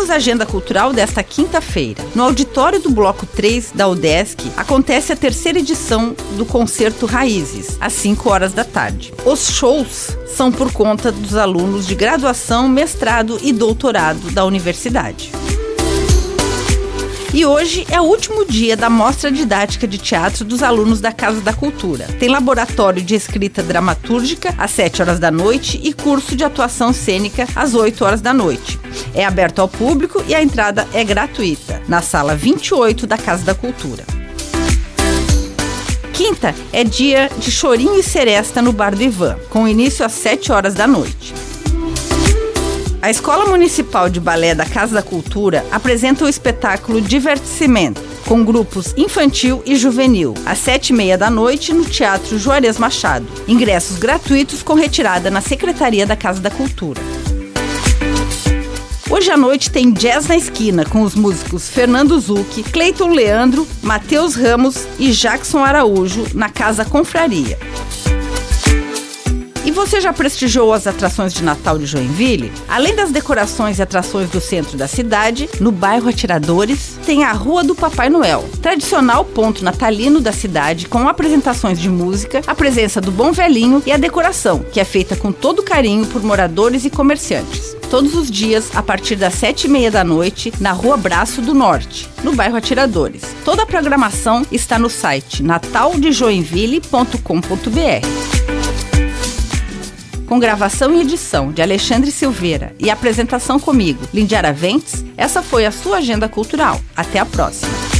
Temos a agenda cultural desta quinta-feira. No auditório do Bloco 3 da UDESC acontece a terceira edição do Concerto Raízes, às 5 horas da tarde. Os shows são por conta dos alunos de graduação, mestrado e doutorado da universidade. E hoje é o último dia da mostra didática de teatro dos alunos da Casa da Cultura. Tem laboratório de escrita dramatúrgica às 7 horas da noite e curso de atuação cênica às 8 horas da noite. É aberto ao público e a entrada é gratuita, na sala 28 da Casa da Cultura. Quinta é dia de chorinho e seresta no Bar do Ivan, com início às 7 horas da noite. A Escola Municipal de Balé da Casa da Cultura apresenta o espetáculo Divertimento, com grupos infantil e juvenil, às sete e meia da noite no Teatro Juarez Machado. Ingressos gratuitos com retirada na Secretaria da Casa da Cultura. Hoje à noite tem Jazz na Esquina com os músicos Fernando Zucchi, Cleiton Leandro, Matheus Ramos e Jackson Araújo na Casa Confraria. E você já prestigiou as atrações de Natal de Joinville? Além das decorações e atrações do centro da cidade, no bairro Atiradores, tem a Rua do Papai Noel, tradicional ponto natalino da cidade com apresentações de música, a presença do Bom Velhinho e a decoração, que é feita com todo carinho por moradores e comerciantes todos os dias a partir das sete e meia da noite na Rua Braço do Norte, no bairro Atiradores. Toda a programação está no site nataldejoinville.com.br com gravação e edição de Alexandre Silveira e apresentação comigo, Lindiara Ventes, essa foi a sua agenda cultural. Até a próxima!